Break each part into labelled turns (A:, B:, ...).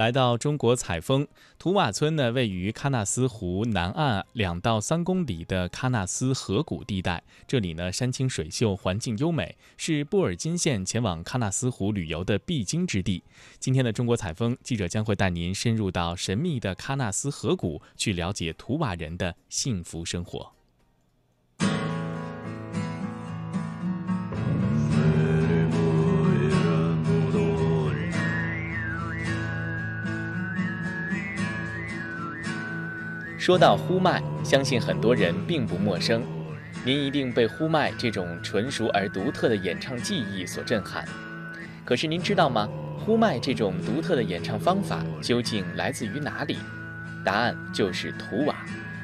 A: 来到中国采风，图瓦村呢位于喀纳斯湖南岸两到三公里的喀纳斯河谷地带。这里呢山清水秀，环境优美，是布尔津县前往喀纳斯湖旅游的必经之地。今天的中国采风记者将会带您深入到神秘的喀纳斯河谷，去了解图瓦人的幸福生活。说到呼麦，相信很多人并不陌生。您一定被呼麦这种纯熟而独特的演唱技艺所震撼。可是您知道吗？呼麦这种独特的演唱方法究竟来自于哪里？答案就是图瓦，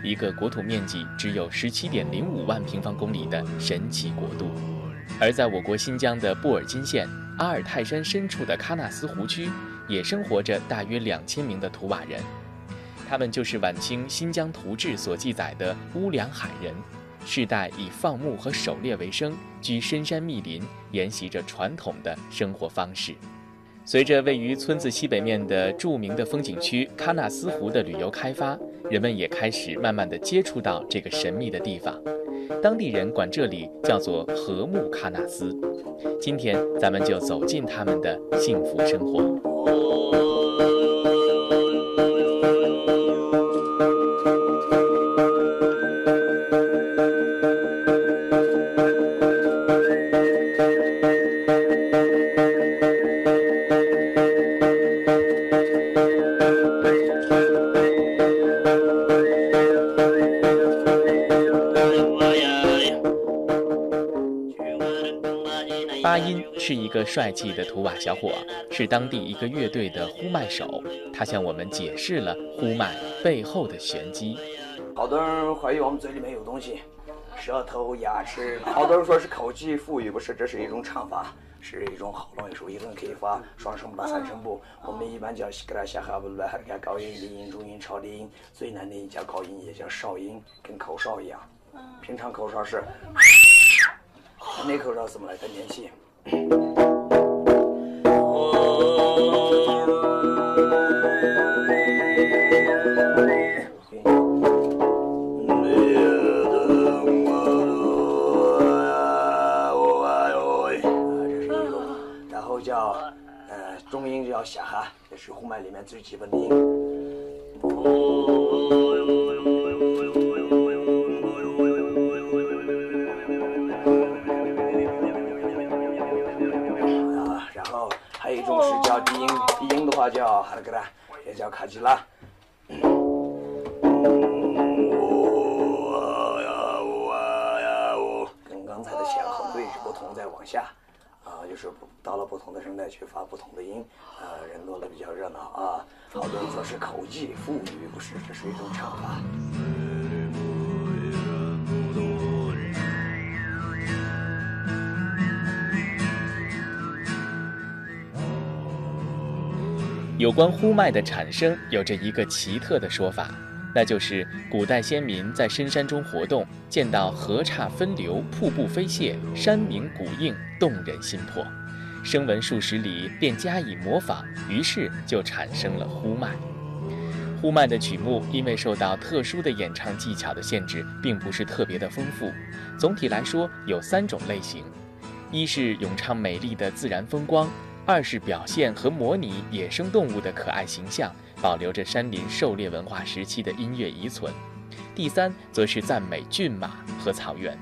A: 一个国土面积只有十七点零五万平方公里的神奇国度。而在我国新疆的布尔津县阿尔泰山深处的喀纳斯湖区，也生活着大约两千名的图瓦人。他们就是晚清《新疆图志》所记载的乌梁海人，世代以放牧和狩猎为生，居深山密林，沿袭着传统的生活方式。随着位于村子西北面的著名的风景区喀纳斯湖的旅游开发，人们也开始慢慢的接触到这个神秘的地方。当地人管这里叫做和睦喀纳斯。今天咱们就走进他们的幸福生活。是一个帅气的图瓦小伙，是当地一个乐队的呼麦手。他向我们解释了呼麦背后的玄机。
B: 好多人怀疑我们嘴里面有东西，舌头、牙齿。好多人说是口技富裕，不是，这是一种唱法，是一种喉咙艺术。一个人可以发双声部、三声部。我们一般叫西格拉夏哈布鲁哈尔高音、低音、中音、超低音。最难的音叫高音，也叫哨音，跟口哨一样。平常口哨是。那口哨怎么来的？年气。然后叫呃中音叫下哈，这是呼麦里面最基本的音。叫哈拉格拉，也叫卡吉拉。跟刚才的前后位置不同，再往下，啊，就是到了不同的声带去发不同的音，啊，人多了比较热闹啊。好多人说是口技富裕，不是，这是一种唱法。
A: 有关呼麦的产生，有着一个奇特的说法，那就是古代先民在深山中活动，见到河岔分流、瀑布飞泻、山鸣谷应，动人心魄，声闻数十里，便加以模仿，于是就产生了呼麦。呼麦的曲目因为受到特殊的演唱技巧的限制，并不是特别的丰富。总体来说，有三种类型：一是咏唱美丽的自然风光。二是表现和模拟野生动物的可爱形象，保留着山林狩猎文化时期的音乐遗存；第三，则是赞美骏马和草原。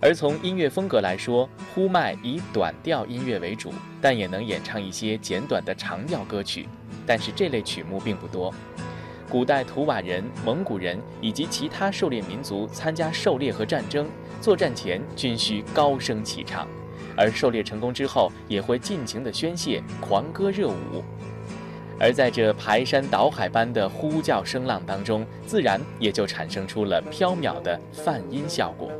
A: 而从音乐风格来说，呼麦以短调音乐为主，但也能演唱一些简短的长调歌曲。但是这类曲目并不多。古代图瓦人、蒙古人以及其他狩猎民族参加狩猎和战争，作战前均需高声齐唱。而狩猎成功之后，也会尽情的宣泄，狂歌热舞。而在这排山倒海般的呼叫声浪当中，自然也就产生出了飘渺的泛音效果。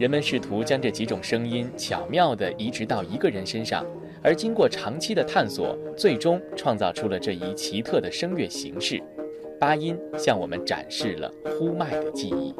A: 人们试图将这几种声音巧妙地移植到一个人身上，而经过长期的探索，最终创造出了这一奇特的声乐形式。八音向我们展示了呼麦的记忆。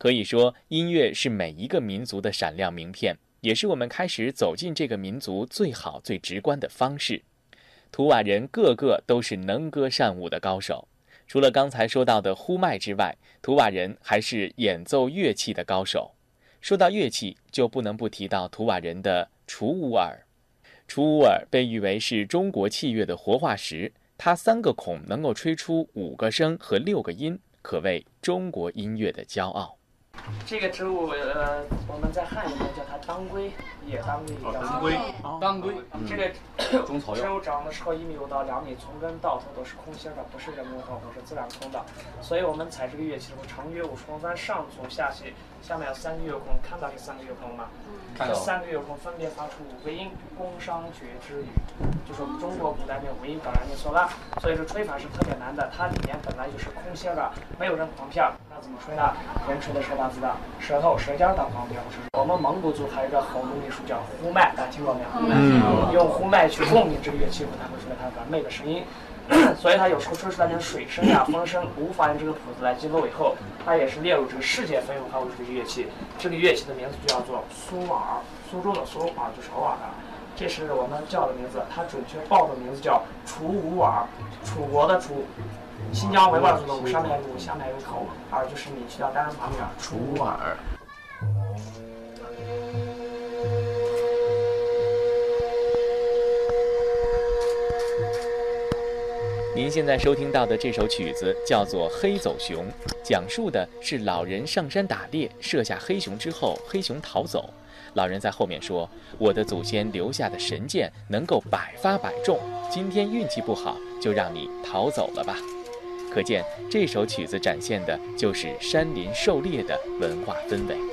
A: 可以说，音乐是每一个民族的闪亮名片，也是我们开始走进这个民族最好、最直观的方式。图瓦人个个都是能歌善舞的高手，除了刚才说到的呼麦之外，图瓦人还是演奏乐器的高手。说到乐器，就不能不提到图瓦人的楚乌尔。楚乌尔被誉为是中国器乐的活化石，它三个孔能够吹出五个声和六个音，可谓中国音乐的骄傲。
C: 这个植物，呃，我们在汉语中叫它当归，野当归，叫
D: 当归，当归。
C: 这个植物长的时候一米五到两米，从根到头都是空心的，不是人工孔，是自然空的。所以我们采这个乐器的时候，长约五十公分上从下起，下面有三个月孔，看到这三个乐孔吗？这三个月孔分别发出五个音，宫商角徵羽，就是我们中国古代的五音表达音所啦。所以说吹法是特别难的，它里面本来就是空心的，没有人簧片。那怎么吹呢？人吹的是大字的，舌头、舌尖当簧片。我们蒙古族还有一个好农艺术叫呼麦，大家听过没有？嗯。用呼麦去共鸣这个乐器，它会出来它完美的声音。所以它有时候吹出来点水声呀、风声，无法用这个谱子来记录。以后它也是列入这个世界非物化物质乐器。这个乐器的名字就叫做苏尔，苏州的苏，尔就是偶尔的。这是我们叫的名字，它准确报的名字叫楚武尔，楚国的楚。新疆维吾尔族的上面有下面有口，尔就是你去掉单人旁边，楚耳。
A: 您现在收听到的这首曲子叫做《黑走熊》，讲述的是老人上山打猎，射下黑熊之后，黑熊逃走。老人在后面说：“我的祖先留下的神剑能够百发百中，今天运气不好，就让你逃走了吧。”可见这首曲子展现的就是山林狩猎的文化氛围。